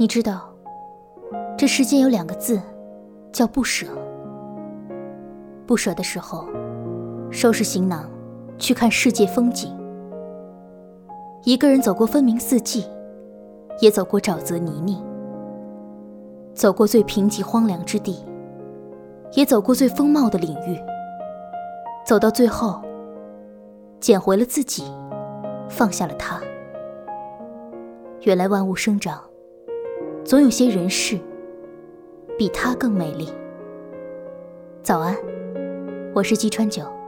你知道，这世间有两个字，叫不舍。不舍的时候，收拾行囊，去看世界风景。一个人走过分明四季，也走过沼泽泥泞，走过最贫瘠荒凉之地，也走过最丰茂的领域。走到最后，捡回了自己，放下了他。原来万物生长，总有些人事比她更美丽。早安，我是姬川九。